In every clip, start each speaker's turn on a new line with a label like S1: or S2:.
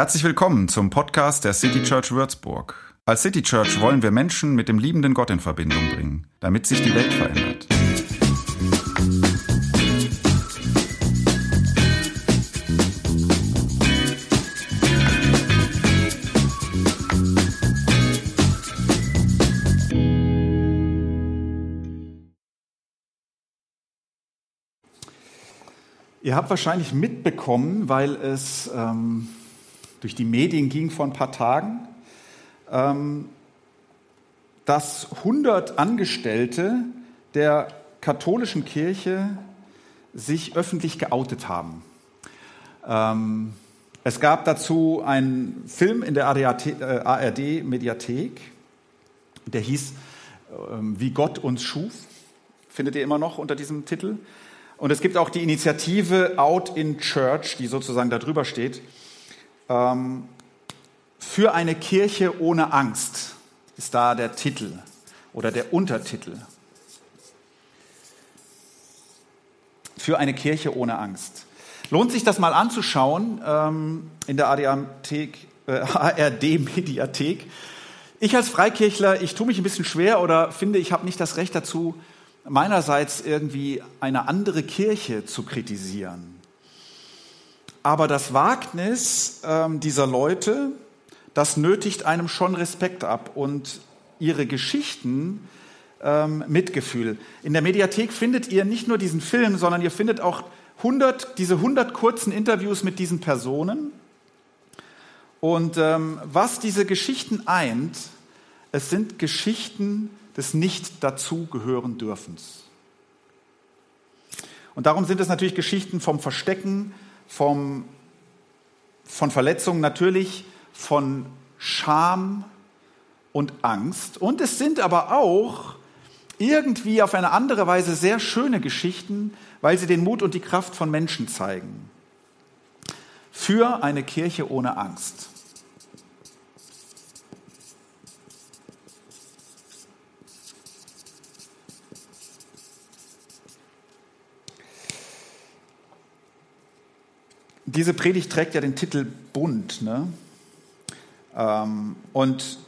S1: Herzlich willkommen zum Podcast der City Church Würzburg. Als City Church wollen wir Menschen mit dem liebenden Gott in Verbindung bringen, damit sich die Welt verändert.
S2: Ihr habt wahrscheinlich mitbekommen, weil es ähm, durch die Medien ging vor ein paar Tagen, ähm, dass 100 Angestellte der katholischen Kirche sich öffentlich geoutet haben. Ähm, es gab dazu einen Film in der ARD-Mediathek, äh, der hieß ähm, Wie Gott uns schuf. Findet ihr immer noch unter diesem Titel? Und es gibt auch die Initiative Out in Church, die sozusagen da drüber steht. Ähm, für eine Kirche ohne Angst ist da der Titel oder der Untertitel. Für eine Kirche ohne Angst. Lohnt sich das mal anzuschauen ähm, in der ARD-Mediathek. Äh, ich als Freikirchler, ich tue mich ein bisschen schwer oder finde, ich habe nicht das Recht dazu, meinerseits irgendwie eine andere Kirche zu kritisieren. Aber das Wagnis ähm, dieser Leute, das nötigt einem schon Respekt ab und ihre Geschichten ähm, Mitgefühl. In der Mediathek findet ihr nicht nur diesen Film, sondern ihr findet auch 100, diese 100 kurzen Interviews mit diesen Personen. Und ähm, was diese Geschichten eint, es sind Geschichten des Nicht-Dazugehören dürfens. Und darum sind es natürlich Geschichten vom Verstecken, vom, von Verletzungen, natürlich von Scham und Angst. Und es sind aber auch irgendwie auf eine andere Weise sehr schöne Geschichten, weil sie den Mut und die Kraft von Menschen zeigen. Für eine Kirche ohne Angst. Diese Predigt trägt ja den Titel Bund. Ne? Ähm, und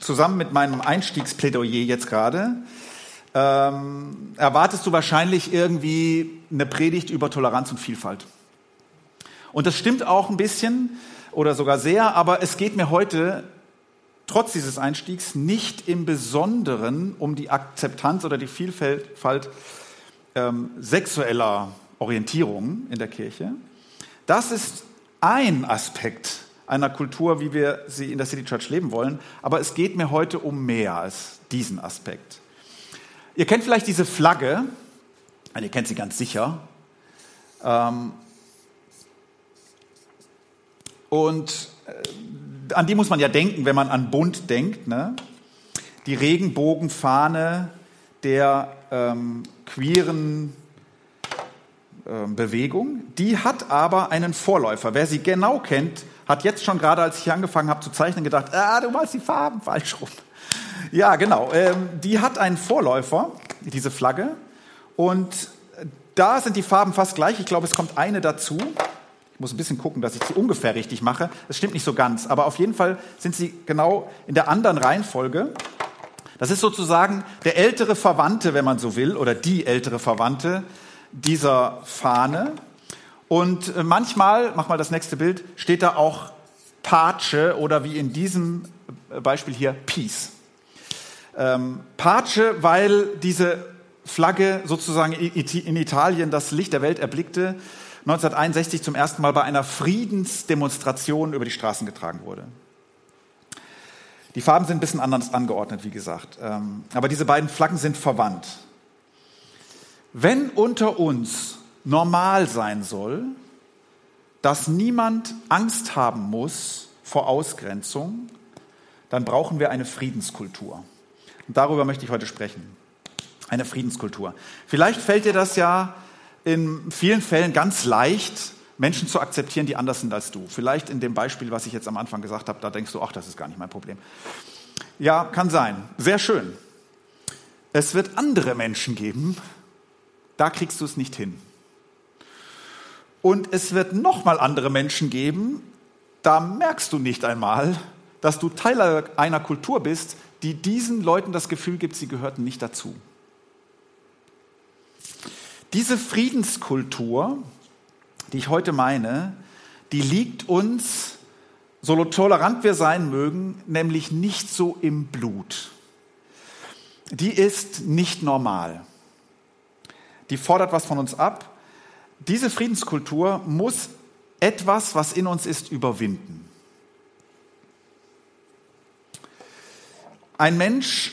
S2: zusammen mit meinem Einstiegsplädoyer jetzt gerade ähm, erwartest du wahrscheinlich irgendwie eine Predigt über Toleranz und Vielfalt. Und das stimmt auch ein bisschen oder sogar sehr, aber es geht mir heute trotz dieses Einstiegs nicht im Besonderen um die Akzeptanz oder die Vielfalt ähm, sexueller Orientierung in der Kirche. Das ist ein Aspekt einer Kultur, wie wir sie in der City Church leben wollen. Aber es geht mir heute um mehr als diesen Aspekt. Ihr kennt vielleicht diese Flagge, ihr kennt sie ganz sicher. Ähm, und äh, an die muss man ja denken, wenn man an Bund denkt. Ne? Die Regenbogenfahne der ähm, queeren Bewegung. Die hat aber einen Vorläufer. Wer sie genau kennt, hat jetzt schon gerade, als ich angefangen habe zu zeichnen, gedacht, ah, du malst die Farben falsch rum. Ja, genau. Ähm, die hat einen Vorläufer, diese Flagge. Und da sind die Farben fast gleich. Ich glaube, es kommt eine dazu. Ich muss ein bisschen gucken, dass ich sie ungefähr richtig mache. Das stimmt nicht so ganz. Aber auf jeden Fall sind sie genau in der anderen Reihenfolge. Das ist sozusagen der ältere Verwandte, wenn man so will, oder die ältere Verwandte dieser Fahne. Und äh, manchmal, mach mal das nächste Bild, steht da auch Pace oder wie in diesem äh, Beispiel hier Peace. Ähm, Pace, weil diese Flagge sozusagen in Italien das Licht der Welt erblickte, 1961 zum ersten Mal bei einer Friedensdemonstration über die Straßen getragen wurde. Die Farben sind ein bisschen anders angeordnet, wie gesagt. Ähm, aber diese beiden Flaggen sind verwandt. Wenn unter uns normal sein soll, dass niemand Angst haben muss vor Ausgrenzung, dann brauchen wir eine Friedenskultur. Und darüber möchte ich heute sprechen. Eine Friedenskultur. Vielleicht fällt dir das ja in vielen Fällen ganz leicht, Menschen zu akzeptieren, die anders sind als du. Vielleicht in dem Beispiel, was ich jetzt am Anfang gesagt habe, da denkst du, ach, das ist gar nicht mein Problem. Ja, kann sein. Sehr schön. Es wird andere Menschen geben, da kriegst du es nicht hin. Und es wird nochmal andere Menschen geben, da merkst du nicht einmal, dass du Teil einer Kultur bist, die diesen Leuten das Gefühl gibt, sie gehörten nicht dazu. Diese Friedenskultur, die ich heute meine, die liegt uns, so tolerant wir sein mögen, nämlich nicht so im Blut. Die ist nicht normal. Die fordert was von uns ab. Diese Friedenskultur muss etwas, was in uns ist, überwinden. Ein Mensch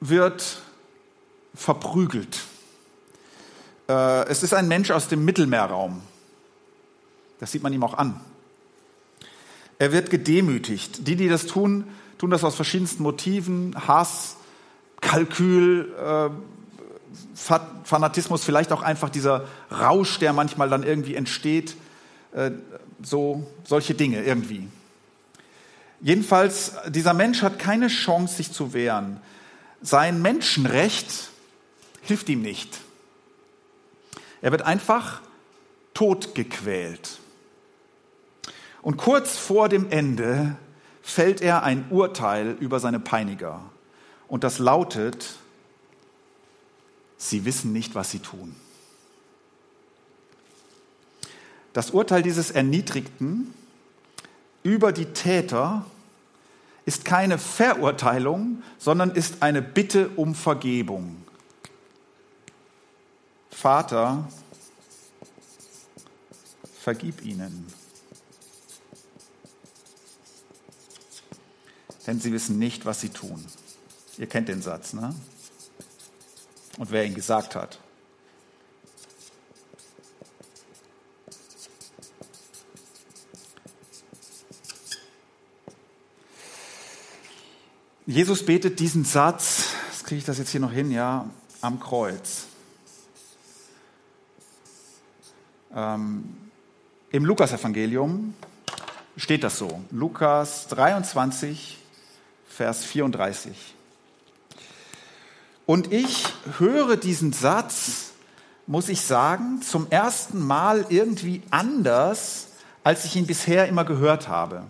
S2: wird verprügelt. Äh, es ist ein Mensch aus dem Mittelmeerraum. Das sieht man ihm auch an. Er wird gedemütigt. Die, die das tun, tun das aus verschiedensten Motiven. Hass, Kalkül, äh, Fanatismus, vielleicht auch einfach dieser Rausch, der manchmal dann irgendwie entsteht. Äh, so, solche Dinge irgendwie. Jedenfalls, dieser Mensch hat keine Chance, sich zu wehren. Sein Menschenrecht hilft ihm nicht. Er wird einfach totgequält. Und kurz vor dem Ende fällt er ein Urteil über seine Peiniger. Und das lautet, sie wissen nicht, was sie tun. Das Urteil dieses Erniedrigten über die Täter ist keine Verurteilung, sondern ist eine Bitte um Vergebung. Vater, vergib ihnen, denn sie wissen nicht, was sie tun. Ihr kennt den Satz, ne? Und wer ihn gesagt hat. Jesus betet diesen Satz, das kriege ich das jetzt hier noch hin, ja, am Kreuz. Ähm, Im Lukasevangelium steht das so. Lukas 23, Vers 34. Und ich höre diesen Satz, muss ich sagen, zum ersten Mal irgendwie anders, als ich ihn bisher immer gehört habe.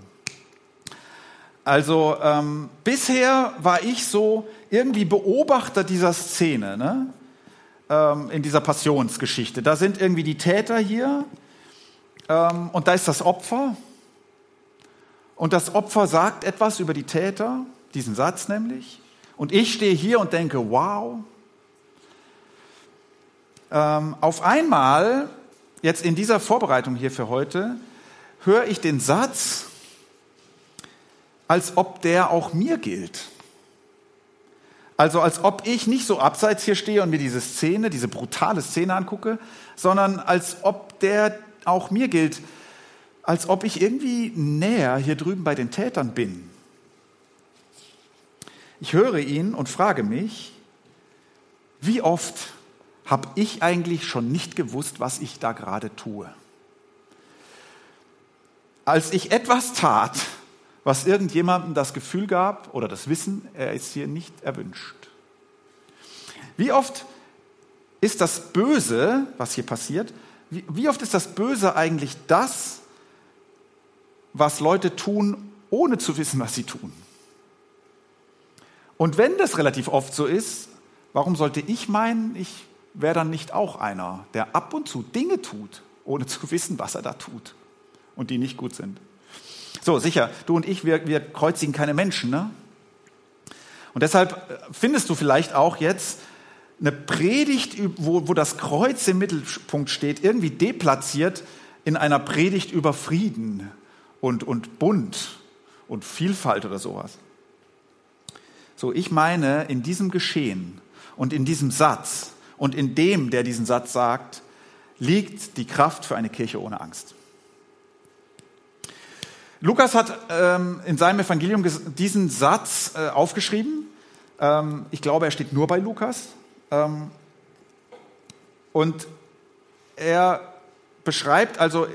S2: Also ähm, bisher war ich so irgendwie Beobachter dieser Szene, ne? ähm, in dieser Passionsgeschichte. Da sind irgendwie die Täter hier ähm, und da ist das Opfer. Und das Opfer sagt etwas über die Täter, diesen Satz nämlich. Und ich stehe hier und denke, wow. Ähm, auf einmal, jetzt in dieser Vorbereitung hier für heute, höre ich den Satz, als ob der auch mir gilt. Also als ob ich nicht so abseits hier stehe und mir diese Szene, diese brutale Szene angucke, sondern als ob der auch mir gilt, als ob ich irgendwie näher hier drüben bei den Tätern bin. Ich höre ihn und frage mich, wie oft habe ich eigentlich schon nicht gewusst, was ich da gerade tue? Als ich etwas tat, was irgendjemandem das Gefühl gab oder das Wissen, er ist hier nicht erwünscht. Wie oft ist das Böse, was hier passiert, wie, oft ist das Böse eigentlich das, was Leute tun, ohne zu wissen, was sie tun? Und wenn das relativ oft so ist, warum sollte ich meinen, ich wäre dann nicht auch einer, der ab und zu Dinge tut, ohne zu wissen, was er da tut und die nicht gut sind? So, sicher, du und ich, wir, wir kreuzigen keine Menschen. Ne? Und deshalb äh, findest du vielleicht auch jetzt eine Predigt, wo, wo das Kreuz im Mittelpunkt steht, irgendwie deplatziert in einer Predigt über Frieden und, und Bund und Vielfalt oder sowas. So, ich meine, in diesem Geschehen und in diesem Satz und in dem, der diesen Satz sagt, liegt die Kraft für eine Kirche ohne Angst. Lukas hat ähm, in seinem Evangelium diesen Satz äh, aufgeschrieben. Ähm, ich glaube, er steht nur bei Lukas. Ähm, und er beschreibt also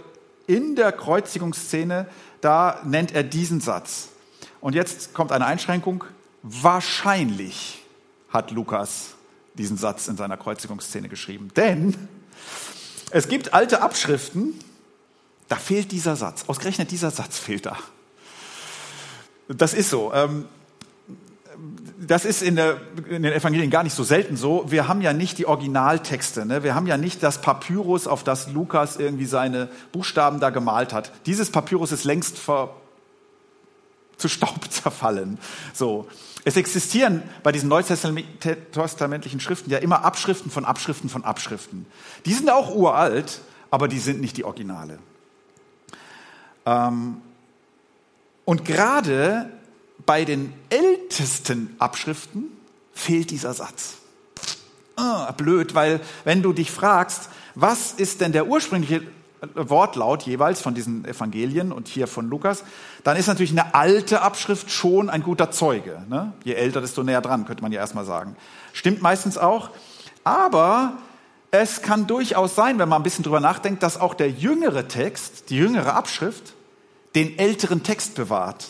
S2: in der Kreuzigungsszene, da nennt er diesen Satz. Und jetzt kommt eine Einschränkung. Wahrscheinlich hat Lukas diesen Satz in seiner Kreuzigungsszene geschrieben. Denn es gibt alte Abschriften, Da fehlt dieser Satz. Ausgerechnet dieser Satz fehlt da. Das ist so. Ähm, das ist in, der, in, den Evangelien gar nicht so selten so. Wir haben ja nicht die Originaltexte. Ne? Wir haben ja nicht das Papyrus, auf das Lukas irgendwie seine Buchstaben da gemalt hat. Dieses Papyrus ist längst ver, zu Staub zerfallen. So. Es existieren bei diesen neutestamentlichen Schriften ja immer Abschriften von Abschriften von Abschriften. Die sind auch uralt, aber die sind nicht die Originale. Ähm, und gerade bei den ältesten Abschriften fehlt dieser Satz. Ah, blöd, weil wenn du dich fragst, was ist denn der ursprüngliche Wortlaut jeweils von diesen Evangelien und hier von Lukas, dann ist natürlich eine alte Abschrift schon ein guter Zeuge. Ne? Je älter, desto näher dran, könnte man ja erstmal sagen. Stimmt meistens auch. Aber es kann durchaus sein, wenn man ein bisschen drüber nachdenkt, dass auch der jüngere Text, die jüngere Abschrift, den älteren Text bewahrt.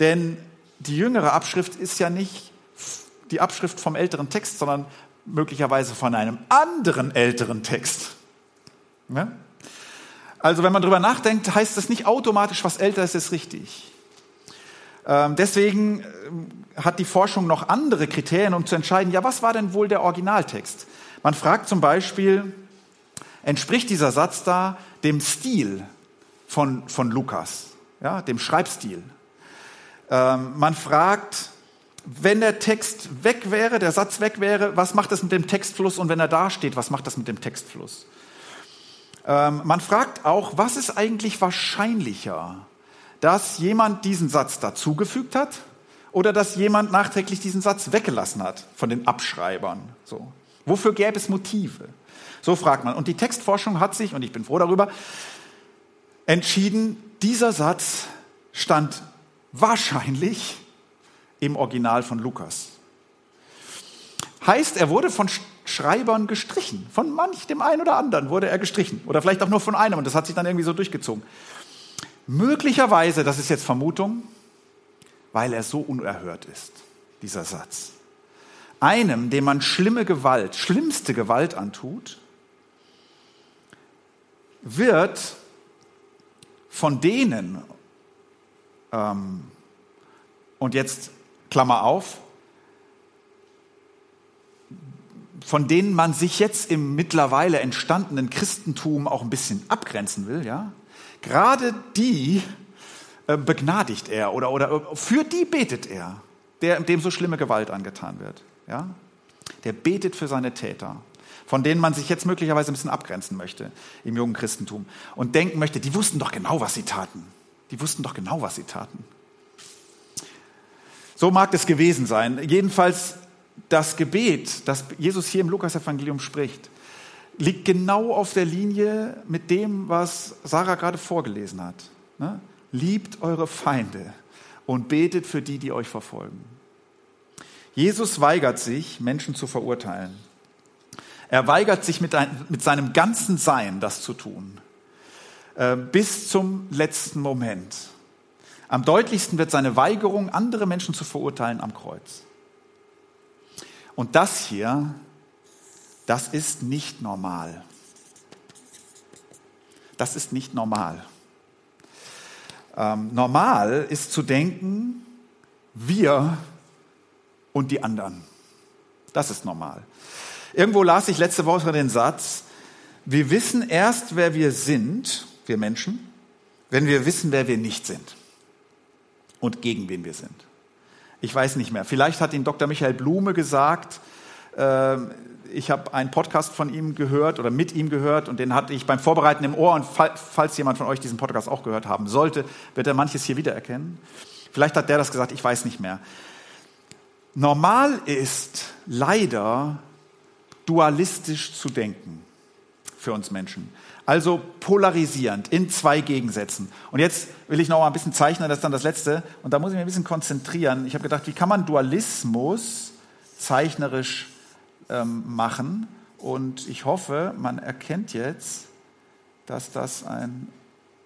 S2: Denn die jüngere Abschrift ist ja nicht die Abschrift vom älteren Text, sondern möglicherweise von einem anderen älteren Text. Ne? Also wenn man darüber nachdenkt, heißt das nicht automatisch, was älter ist, ist richtig. Ähm, deswegen äh, hat die Forschung noch andere Kriterien, um zu entscheiden, ja, was war denn wohl der Originaltext? Man fragt zum Beispiel, entspricht dieser Satz da dem Stil von, von Lukas, ja, dem Schreibstil? Ähm, man fragt, wenn der Text weg wäre, der Satz weg wäre, was macht das mit dem Textfluss? Und wenn er da steht, was macht das mit dem Textfluss? Ähm, man fragt auch, was ist eigentlich wahrscheinlicher, dass jemand diesen Satz dazugefügt hat oder dass jemand nachträglich diesen Satz weggelassen hat von den Abschreibern? So. Wofür gäbe es Motive? So fragt man. Und die Textforschung hat sich, und ich bin froh darüber, entschieden, dieser Satz stand wahrscheinlich im Original von Lukas. Heißt, er wurde von Schreibern gestrichen. Von manch dem einen oder anderen wurde er gestrichen. Oder vielleicht auch nur von einem und das hat sich dann irgendwie so durchgezogen. Möglicherweise, das ist jetzt Vermutung, weil er so unerhört ist, dieser Satz. Einem, dem man schlimme Gewalt, schlimmste Gewalt antut, wird von denen, ähm, und jetzt Klammer auf, von denen man sich jetzt im mittlerweile entstandenen Christentum auch ein bisschen abgrenzen will, ja, gerade die äh, begnadigt er oder, oder äh, für die betet er, der, dem so schlimme Gewalt angetan wird. Ja? Der betet für seine Täter, von denen man sich jetzt möglicherweise ein bisschen abgrenzen möchte im jungen Christentum und denken möchte, die wussten doch genau, was sie taten. Die wussten doch genau, was sie taten. So mag es gewesen sein. Jedenfalls das Gebet, das Jesus hier im Lukas-Evangelium spricht, liegt genau auf der Linie mit dem, was Sarah gerade vorgelesen hat. Ne? Liebt eure Feinde und betet für die, die euch verfolgen. Jesus weigert sich, Menschen zu verurteilen. Er weigert sich mit, ein, mit seinem ganzen Sein, das zu tun, äh, bis zum letzten Moment. Am deutlichsten wird seine Weigerung, andere Menschen zu verurteilen, am Kreuz. Und das hier, das ist nicht normal. Das ist nicht normal. Ähm, normal ist zu denken, wir und die anderen. Das ist normal. Irgendwo las ich letzte Woche den Satz, wir wissen erst, wer wir sind, wir Menschen, wenn wir wissen, wer wir nicht sind und gegen wen wir sind. Ich weiß nicht mehr. Vielleicht hat ihn Dr. Michael Blume gesagt. Ähm, ich habe einen Podcast von ihm gehört oder mit ihm gehört und den hatte ich beim Vorbereiten im Ohr. Und falls jemand von euch diesen Podcast auch gehört haben sollte, wird er manches hier wiedererkennen. Vielleicht hat der das gesagt, ich weiß nicht mehr. Normal ist leider dualistisch zu denken für uns Menschen. Also polarisierend in zwei Gegensätzen. Und jetzt will ich noch mal ein bisschen zeichnen, das ist dann das letzte. Und da muss ich mich ein bisschen konzentrieren. Ich habe gedacht, wie kann man Dualismus zeichnerisch ähm, machen? Und ich hoffe, man erkennt jetzt, dass das ein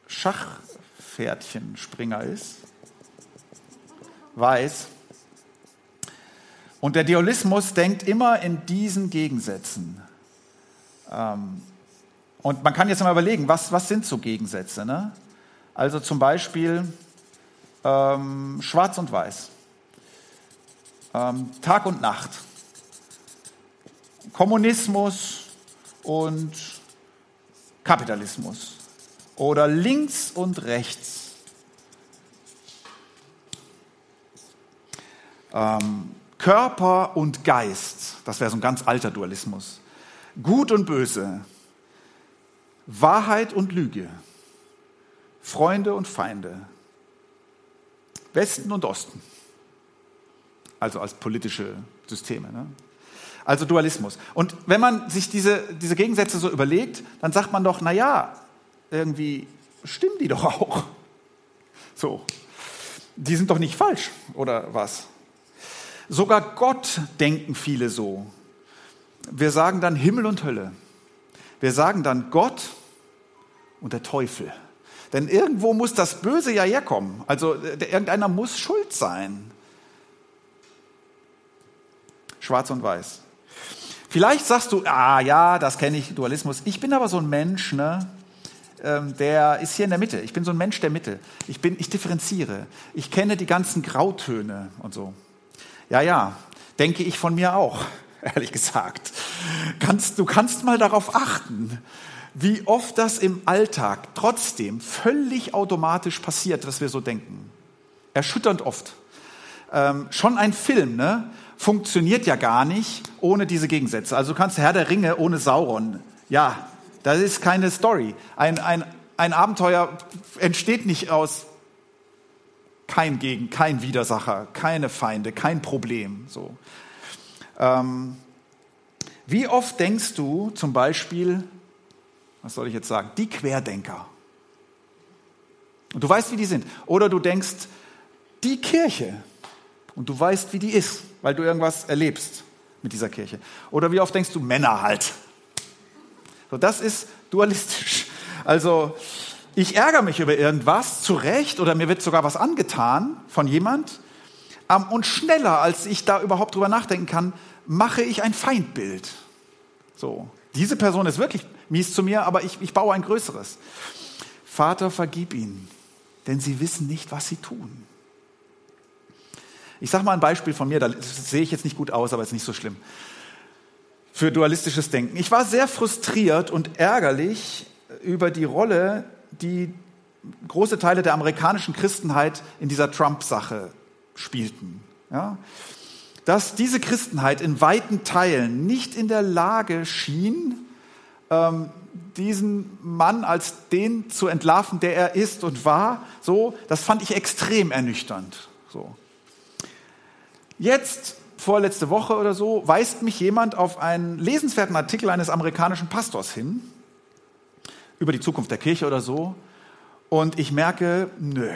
S2: Schachpferdchenspringer ist. Weiß. Und der Dualismus denkt immer in diesen Gegensätzen. Ähm, Und man kann jetzt mal überlegen, was, was sind so Gegensätze? Ne? Also zum Beispiel ähm, Schwarz und Weiß, ähm, Tag und Nacht, Kommunismus und Kapitalismus oder links und rechts. Ähm, Körper und Geist, das wäre so ein ganz alter Dualismus. Gut und Böse, Wahrheit und Lüge, Freunde und Feinde, Westen und Osten, also als politische Systeme. Ne? Also Dualismus. Und wenn man sich diese, diese Gegensätze so überlegt, dann sagt man doch, na ja, irgendwie stimmen die doch auch. So. Die sind doch nicht falsch, oder was? Sogar Gott denken viele so. Wir sagen dann Himmel und Hölle. Wir sagen dann Gott und der Teufel. Denn irgendwo muss das Böse ja herkommen. Also irgendeiner muss schuld sein. Schwarz und Weiß. Vielleicht sagst du, ah ja, das kenne ich, Dualismus. Ich bin aber so ein Mensch, ne? Ähm, der ist hier in der Mitte. Ich bin so ein Mensch der Mitte. Ich, bin, ich differenziere. Ich kenne die ganzen Grautöne und so. Ja, ja, denke ich von mir auch, ehrlich gesagt. Kannst, du kannst mal darauf achten, wie oft das im Alltag trotzdem völlig automatisch passiert, dass wir so denken. Erschütternd oft. Ähm, schon ein Film ne, funktioniert ja gar nicht ohne diese Gegensätze. Also du kannst Herr der Ringe ohne Sauron. Ja, das ist keine Story. Ein, ein, ein Abenteuer entsteht nicht aus kein Gegen, kein Widersacher, keine Feinde, kein Problem. So. Ähm, wie oft denkst du zum Beispiel, was soll ich jetzt sagen, die Querdenker? Und du weißt, wie die sind. Oder du denkst, die Kirche. Und du weißt, wie die ist, weil du irgendwas erlebst mit dieser Kirche. Oder wie oft denkst du Männer halt? So, das ist dualistisch. Also, ich ärgere mich über irgendwas, zu Recht, oder mir wird sogar was angetan von jemand. Und schneller, als ich da überhaupt drüber nachdenken kann, mache ich ein Feindbild. So, diese Person ist wirklich mies zu mir, aber ich, ich baue ein größeres. Vater, vergib ihnen, denn sie wissen nicht, was sie tun. Ich sage mal ein Beispiel von mir, da sehe ich jetzt nicht gut aus, aber ist nicht so schlimm. Für dualistisches Denken. Ich war sehr frustriert und ärgerlich über die Rolle, die große Teile der amerikanischen Christenheit in dieser Trump-Sache spielten. Ja? Dass diese Christenheit in weiten Teilen nicht in der Lage schien, ähm, diesen Mann als den zu entlarven, der er ist und war, so, das fand ich extrem ernüchternd. So. Jetzt, vorletzte Woche oder so, weist mich jemand auf einen lesenswerten Artikel eines amerikanischen Pastors hin, über die Zukunft der Kirche oder so, und ich merke, nö.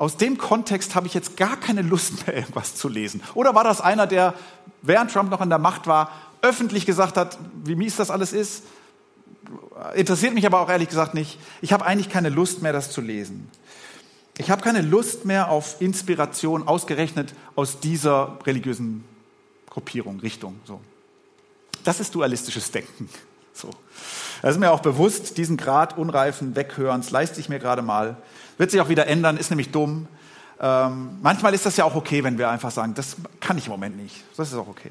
S2: Aus dem Kontext habe ich jetzt gar keine Lust mehr, irgendwas zu lesen. Oder war das einer, der, während Trump noch an der Macht war, öffentlich gesagt hat, wie mies das alles ist? Interessiert mich aber auch ehrlich gesagt nicht. Ich habe eigentlich keine Lust mehr, das zu lesen. Ich habe keine Lust mehr auf Inspiration, ausgerechnet aus dieser religiösen Gruppierung, Richtung. So. Das ist dualistisches Denken. So. Das ist mir auch bewusst, diesen Grad unreifen Weghörens leiste ich mir gerade mal. Wird sich auch wieder ändern, ist nämlich dumm. Ähm, manchmal ist das ja auch okay, wenn wir einfach sagen, das kann ich im Moment nicht. Das ist auch okay.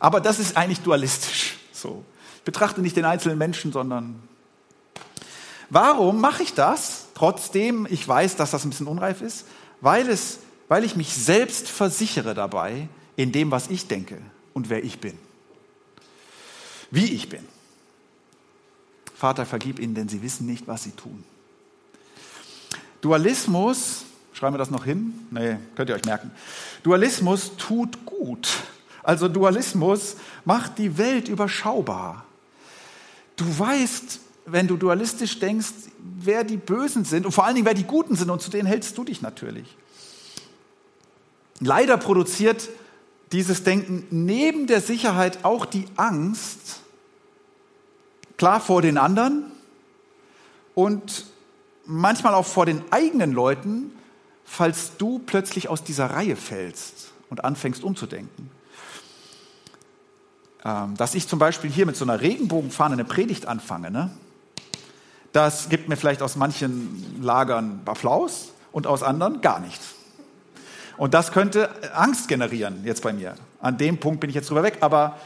S2: Aber das ist eigentlich dualistisch. So. Ich betrachte nicht den einzelnen Menschen, sondern warum mache ich das? Trotzdem, ich weiß, dass das ein bisschen unreif ist, weil es, weil ich mich selbst versichere dabei in dem, was ich denke und wer ich bin. Wie ich bin. Vater, vergib ihnen, denn sie wissen nicht, was sie tun. Dualismus, schreiben wir das noch hin? Nee, könnt ihr euch merken. Dualismus tut gut. Also Dualismus macht die Welt überschaubar. Du weißt, wenn du dualistisch denkst, wer die Bösen sind und vor allen Dingen, wer die Guten sind und zu denen hältst du dich natürlich. Leider produziert dieses Denken neben der Sicherheit auch die Angst, klar vor den anderen und manchmal auch vor den eigenen Leuten, falls du plötzlich aus dieser Reihe fällst und anfängst umzudenken. ähm, dass ich zum Beispiel hier mit so einer Regenbogenfahne eine Predigt anfange, ne? das gibt mir vielleicht aus manchen Lagern Applaus und aus anderen gar nichts. Und das könnte Angst generieren jetzt bei mir. An dem Punkt bin ich jetzt drüber weg. Aber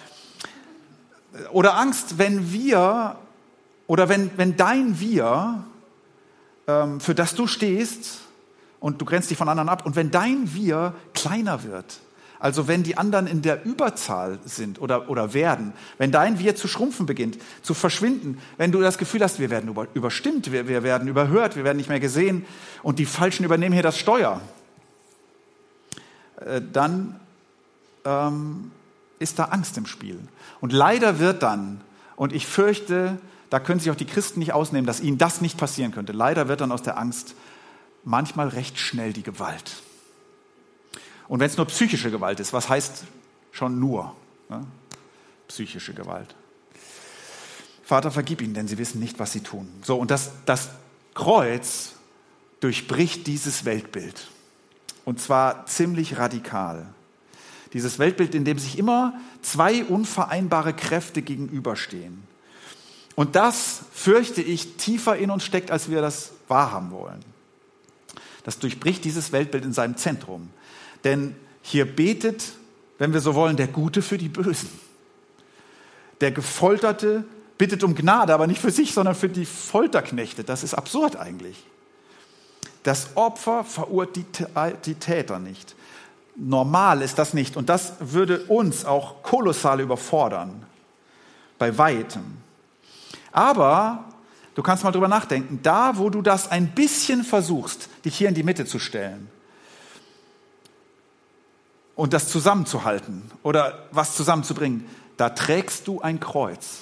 S2: oder Angst, wenn wir oder wenn, wenn dein Wir, für das du stehst und du grenzt dich von anderen ab, und wenn dein Wir kleiner wird, also wenn die anderen in der Überzahl sind oder, oder werden, wenn dein Wir zu schrumpfen beginnt, zu verschwinden, wenn du das Gefühl hast, wir werden über, überstimmt, wir, wir werden überhört, wir werden nicht mehr gesehen und die Falschen übernehmen hier das Steuer, äh, dann ähm, ist da Angst im Spiel. Und leider wird dann, und ich fürchte, da können sich auch die Christen nicht ausnehmen, dass ihnen das nicht passieren könnte, leider wird dann aus der Angst manchmal recht schnell die Gewalt. Und wenn es nur psychische Gewalt ist, was heißt schon nur ne? psychische Gewalt? Vater, vergib ihnen, denn sie wissen nicht, was sie tun. So, und das, das Kreuz durchbricht dieses Weltbild. Und zwar ziemlich radikal. Dieses Weltbild, in dem sich immer zwei unvereinbare Kräfte gegenüberstehen. Und das, fürchte ich, tiefer in uns steckt, als wir das wahrhaben wollen. Das durchbricht dieses Weltbild in seinem Zentrum. Denn hier betet, wenn wir so wollen, der Gute für die Bösen. Der Gefolterte bittet um Gnade, aber nicht für sich, sondern für die Folterknechte. Das ist absurd eigentlich. Das Opfer verurteilt die Täter nicht. Normal ist das nicht. Und das würde uns auch kolossal überfordern. Bei weitem. Aber du kannst mal drüber nachdenken. Da, wo du das ein bisschen versuchst, dich hier in die Mitte zu stellen und das zusammenzuhalten oder was zusammenzubringen, da trägst du ein Kreuz.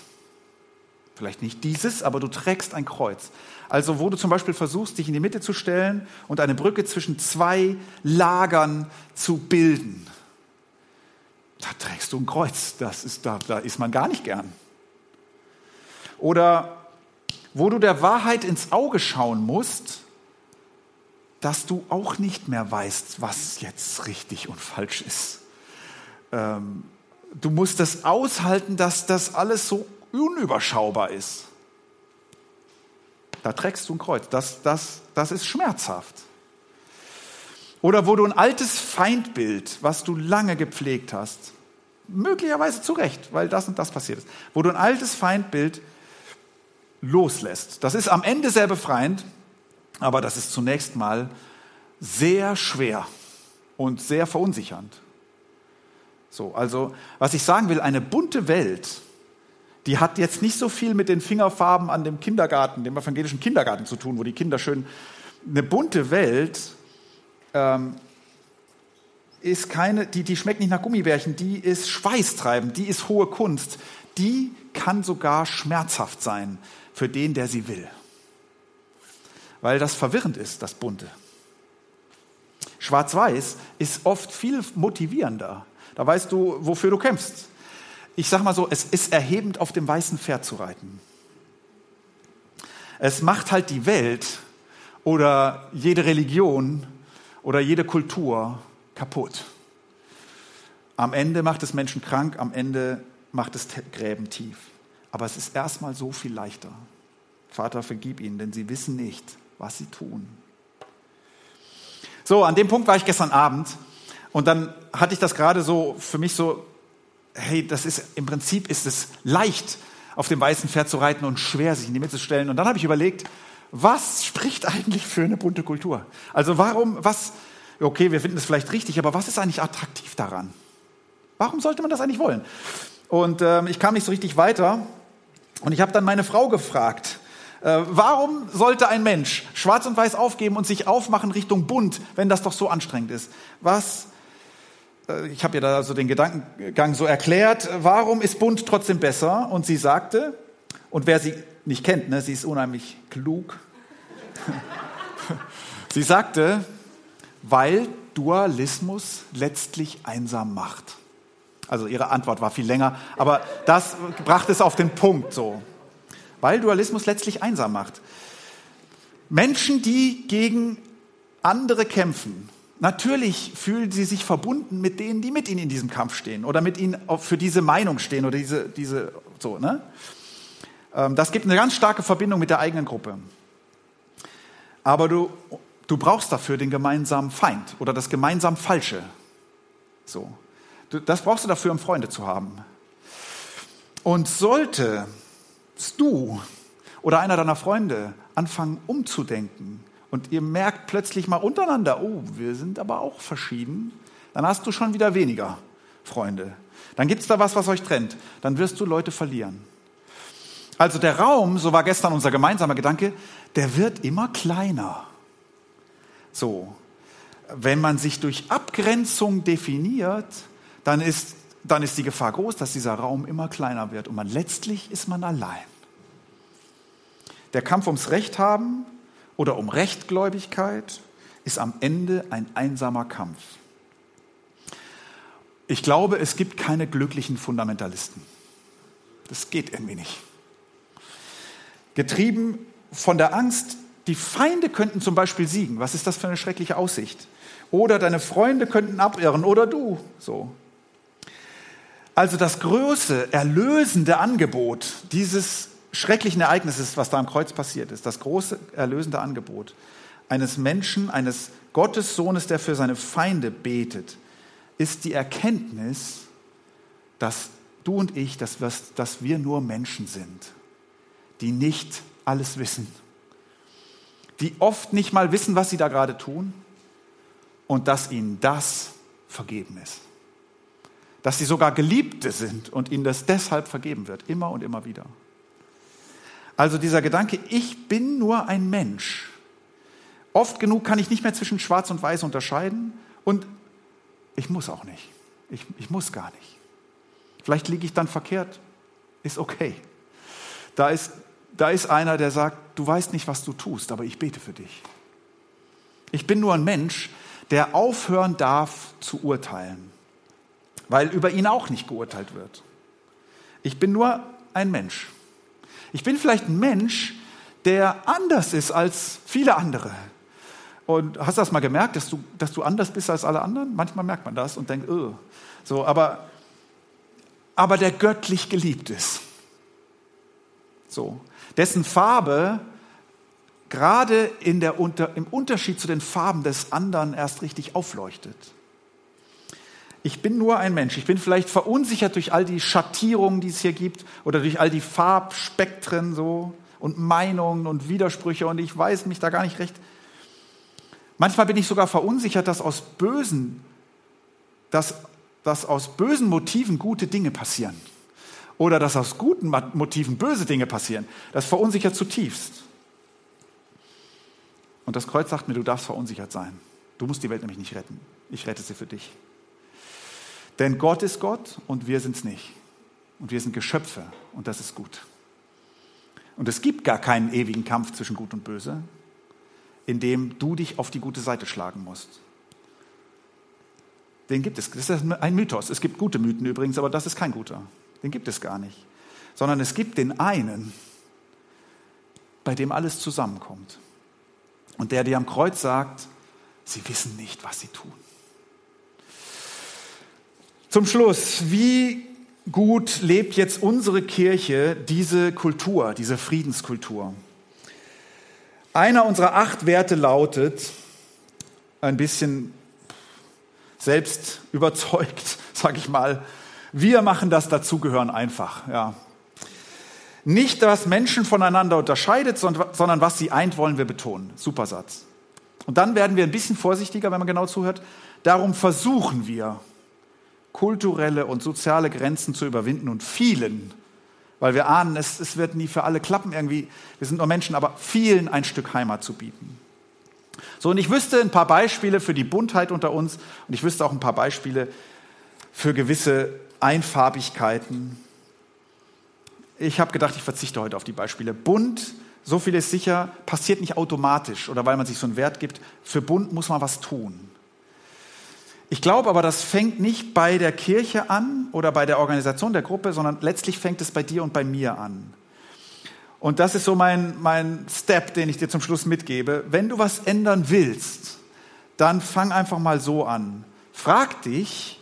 S2: Vielleicht nicht dieses, aber du trägst ein Kreuz. Also wo du zum Beispiel versuchst, dich in die Mitte zu stellen und eine Brücke zwischen zwei Lagern zu bilden. Da trägst du ein Kreuz. Das ist, da, da ist man gar nicht gern. Oder wo du der Wahrheit ins Auge schauen musst, dass du auch nicht mehr weißt, was jetzt richtig und falsch ist. Ähm, du musst es aushalten, dass das alles so unüberschaubar ist. Da trägst du ein Kreuz. Das, das, das ist schmerzhaft. Oder wo du ein altes Feindbild, was du lange gepflegt hast, möglicherweise zu Recht, weil das und das passiert ist, wo du ein altes Feindbild loslässt. Das ist am Ende sehr befreiend, aber das ist zunächst mal sehr schwer und sehr verunsichernd. So, also, was ich sagen will, eine bunte Welt die hat jetzt nicht so viel mit den Fingerfarben an dem Kindergarten, dem evangelischen Kindergarten zu tun, wo die Kinder schön eine bunte Welt ähm, ist keine, die, die schmeckt nicht nach Gummibärchen, die ist schweißtreibend, die ist hohe Kunst, die kann sogar schmerzhaft sein für den, der sie will. Weil das verwirrend ist, das Bunte. Schwarz-Weiß ist oft viel motivierender. Da weißt du, wofür du kämpfst ich sage mal so, es ist erhebend, auf dem weißen Pferd zu reiten. Es macht halt die Welt oder jede Religion oder jede Kultur kaputt. Am Ende macht es Menschen krank, am Ende macht es Gräben tief. Aber es ist erstmal so viel leichter. Vater, vergib ihnen, denn sie wissen nicht, was sie tun. So, an dem Punkt war ich gestern Abend und dann hatte ich das gerade so für mich so hey, das ist im Prinzip ist es leicht, auf dem weißen Pferd zu reiten und schwer, sich in die Mitte zu stellen. Und dann habe ich überlegt, was spricht eigentlich für eine bunte Kultur? Also warum, was, okay, wir finden es vielleicht richtig, aber was ist eigentlich attraktiv daran? Warum sollte man das eigentlich wollen? Und ähm, ich kam nicht so richtig weiter und ich habe dann meine Frau gefragt, äh, warum sollte ein Mensch schwarz und weiß aufgeben und sich aufmachen Richtung bunt, wenn das doch so anstrengend ist? Was äh, ich habe ihr da also den Gedankengang so erklärt, warum ist bunt trotzdem besser? Und sie sagte, und wer sie nicht kennt, ne, sie ist unheimlich klug, sie sagte, weil Dualismus letztlich einsam macht. Also ihre Antwort war viel länger, aber das brachte es auf den Punkt so. Weil Dualismus letztlich einsam macht. Menschen, die gegen andere kämpfen, Natürlich fühlen sie sich verbunden mit denen, die mit ihnen in diesem Kampf stehen oder mit ihnen für diese Meinung stehen oder diese, diese so, ne? Ähm, das gibt eine ganz starke Verbindung mit der eigenen Gruppe. Aber du, du brauchst dafür den gemeinsamen Feind oder das gemeinsam Falsche. So. Das brauchst du dafür, um Freunde zu haben. Und solltest du oder einer deiner Freunde anfangen umzudenken und ihr merkt plötzlich mal untereinander, oh, wir sind aber auch verschieden, dann hast du schon wieder weniger Freunde. Dann gibt es da was, was euch trennt. Dann wirst du Leute verlieren. Also der Raum, so war gestern unser gemeinsamer Gedanke, der wird immer kleiner. So, wenn man sich durch Abgrenzung definiert, dann ist, dann ist die Gefahr groß, dass dieser Raum immer kleiner wird und man letztlich ist man allein. Der Kampf ums Recht haben oder um Rechtgläubigkeit ist am Ende ein einsamer Kampf. Ich glaube, es gibt keine glücklichen Fundamentalisten. Das geht irgendwie nicht. Getrieben von der Angst, die Feinde könnten zum Beispiel siegen. Was ist das für eine schreckliche Aussicht? Oder deine Freunde könnten abirren oder du. So. Also das große, erlösende Angebot dieses schrecklichen Ereignisses, was da am Kreuz passiert ist, das große, erlösende Angebot eines Menschen, eines Gottessohnes, der für seine Feinde betet, ist die Erkenntnis, dass du und ich, dass wir, dass wir nur Menschen sind, die nicht alles wissen, die oft nicht mal wissen, was sie da gerade tun und dass ihnen das vergeben ist. Dass sie sogar Geliebte sind und ihnen das deshalb vergeben wird, immer und immer wieder. Also dieser Gedanke, ich bin nur ein Mensch. Oft genug kann ich nicht mehr zwischen Schwarz und Weiß unterscheiden und ich muss auch nicht. Ich, ich muss gar nicht. Vielleicht liege ich dann verkehrt, ist okay. Da ist, da ist einer, der sagt, du weißt nicht, was du tust, aber ich bete für dich. Ich bin nur ein Mensch, der aufhören darf zu urteilen, weil über ihn auch nicht geurteilt wird. Ich bin nur ein Mensch. Ich bin vielleicht ein Mensch, der anders ist als viele andere. Und hast du das mal gemerkt, dass du, dass du anders bist als alle anderen? Manchmal merkt man das und denkt, oh. so, aber, aber der göttlich geliebt ist. So, dessen Farbe gerade in der, unter, im Unterschied zu den Farben des anderen erst richtig aufleuchtet. Ich bin nur ein Mensch. Ich bin vielleicht verunsichert durch all die Schattierungen, die es hier gibt, oder durch all die Farbspektren so und Meinungen und Widersprüche und ich weiß mich da gar nicht recht. Manchmal bin ich sogar verunsichert, dass aus bösen, dass, dass aus bösen Motiven gute Dinge passieren. Oder dass aus guten Motiven böse Dinge passieren. Das verunsichert zutiefst. Und das Kreuz sagt mir, du darfst verunsichert sein. Du musst die Welt nämlich nicht retten. Ich rette sie für dich. Denn Gott ist Gott und wir sind es nicht. Und wir sind Geschöpfe und das ist gut. Und es gibt gar keinen ewigen Kampf zwischen Gut und Böse, in dem du dich auf die gute Seite schlagen musst. Den gibt es. Das ist ein Mythos. Es gibt gute Mythen übrigens, aber das ist kein guter. Den gibt es gar nicht. Sondern es gibt den einen, bei dem alles zusammenkommt. Und der dir am Kreuz sagt, sie wissen nicht, was sie tun. Zum Schluss, wie gut lebt jetzt unsere Kirche diese Kultur, diese Friedenskultur? Einer unserer acht Werte lautet, ein bisschen selbst überzeugt, sage ich mal, wir machen das Dazugehören einfach. Ja. Nicht, was Menschen voneinander unterscheidet, sondern was sie eint, wollen wir betonen. Super Satz. Und dann werden wir ein bisschen vorsichtiger, wenn man genau zuhört. Darum versuchen wir, kulturelle und soziale Grenzen zu überwinden und vielen, weil wir ahnen, es, es wird nie für alle klappen irgendwie, wir sind nur Menschen, aber vielen ein Stück Heimat zu bieten. So, und ich wüsste ein paar Beispiele für die Buntheit unter uns und ich wüsste auch ein paar Beispiele für gewisse Einfarbigkeiten. Ich habe gedacht, ich verzichte heute auf die Beispiele. Bunt, so viel ist sicher, passiert nicht automatisch oder weil man sich so einen Wert gibt. Für bunt muss man was tun. Ich glaube aber, das fängt nicht bei der Kirche an oder bei der Organisation der Gruppe, sondern letztlich fängt es bei dir und bei mir an. Und das ist so mein, mein Step, den ich dir zum Schluss mitgebe. Wenn du was ändern willst, dann fang einfach mal so an. Frag dich,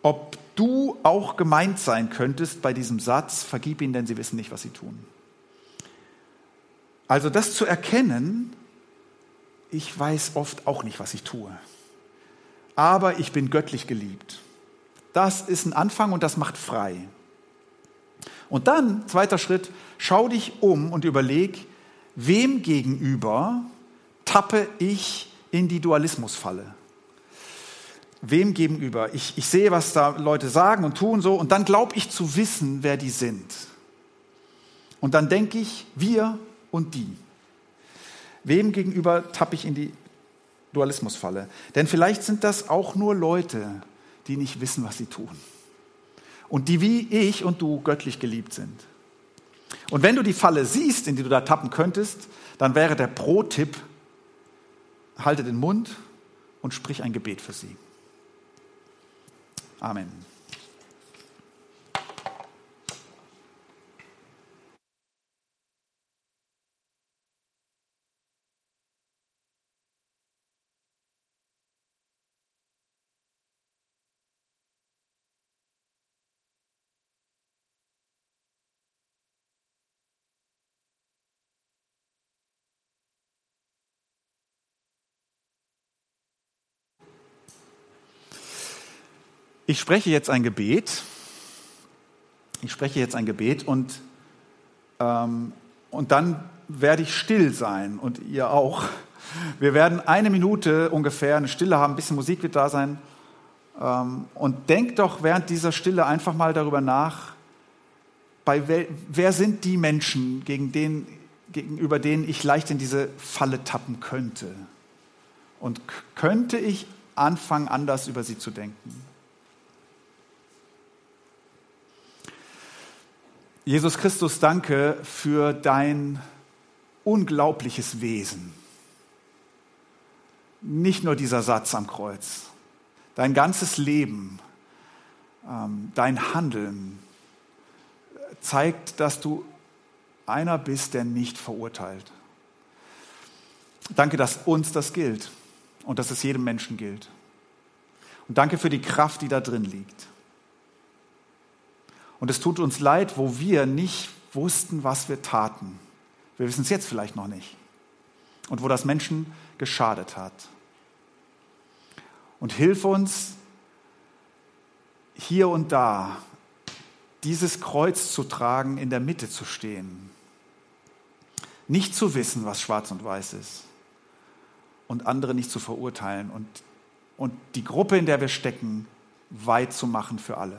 S2: ob du auch gemeint sein könntest bei diesem Satz, vergib ihnen, denn sie wissen nicht, was sie tun. Also das zu erkennen, ich weiß oft auch nicht, was ich tue, aber ich bin göttlich geliebt. Das ist ein Anfang und das macht frei. Und dann, zweiter Schritt, schau dich um und überleg, wem gegenüber tappe ich in die Dualismusfalle? Wem gegenüber? Ich, ich sehe, was da Leute sagen und tun so und dann glaube ich zu wissen, wer die sind. Und dann denke ich, wir und die. Wem gegenüber tappe ich in die Dualismusfalle? Denn vielleicht sind das auch nur Leute, die nicht wissen, was sie tun. Und die wie ich und du göttlich geliebt sind. Und wenn du die Falle siehst, in die du da tappen könntest, dann wäre der Pro-Tipp, halte den Mund und sprich ein Gebet für sie. Amen. Ich spreche jetzt ein Gebet. Ich spreche jetzt ein Gebet und, ähm, und dann werde ich still sein und ihr auch. Wir werden eine Minute ungefähr eine Stille haben, ein bisschen Musik wird da sein. Ähm, und denkt doch während dieser Stille einfach mal darüber nach, bei wer, wer sind die Menschen, gegen den, gegenüber denen ich leicht in diese Falle tappen könnte? Und könnte ich anfangen, anders über sie zu denken? Jesus Christus, danke für dein unglaubliches Wesen. Nicht nur dieser Satz am Kreuz, dein ganzes Leben, ähm, dein Handeln zeigt, dass du einer bist, der nicht verurteilt. Danke, dass uns das gilt und dass es jedem Menschen gilt. Und danke für die Kraft, die da drin liegt. Und es tut uns leid, wo wir nicht wussten, was wir taten. Wir wissen es jetzt vielleicht noch nicht. Und wo das Menschen geschadet hat. Und hilf uns, hier und da dieses Kreuz zu tragen, in der Mitte zu stehen. Nicht zu wissen, was schwarz und weiß ist. Und andere nicht zu verurteilen. Und, und die Gruppe, in der wir stecken, weit zu machen für alle.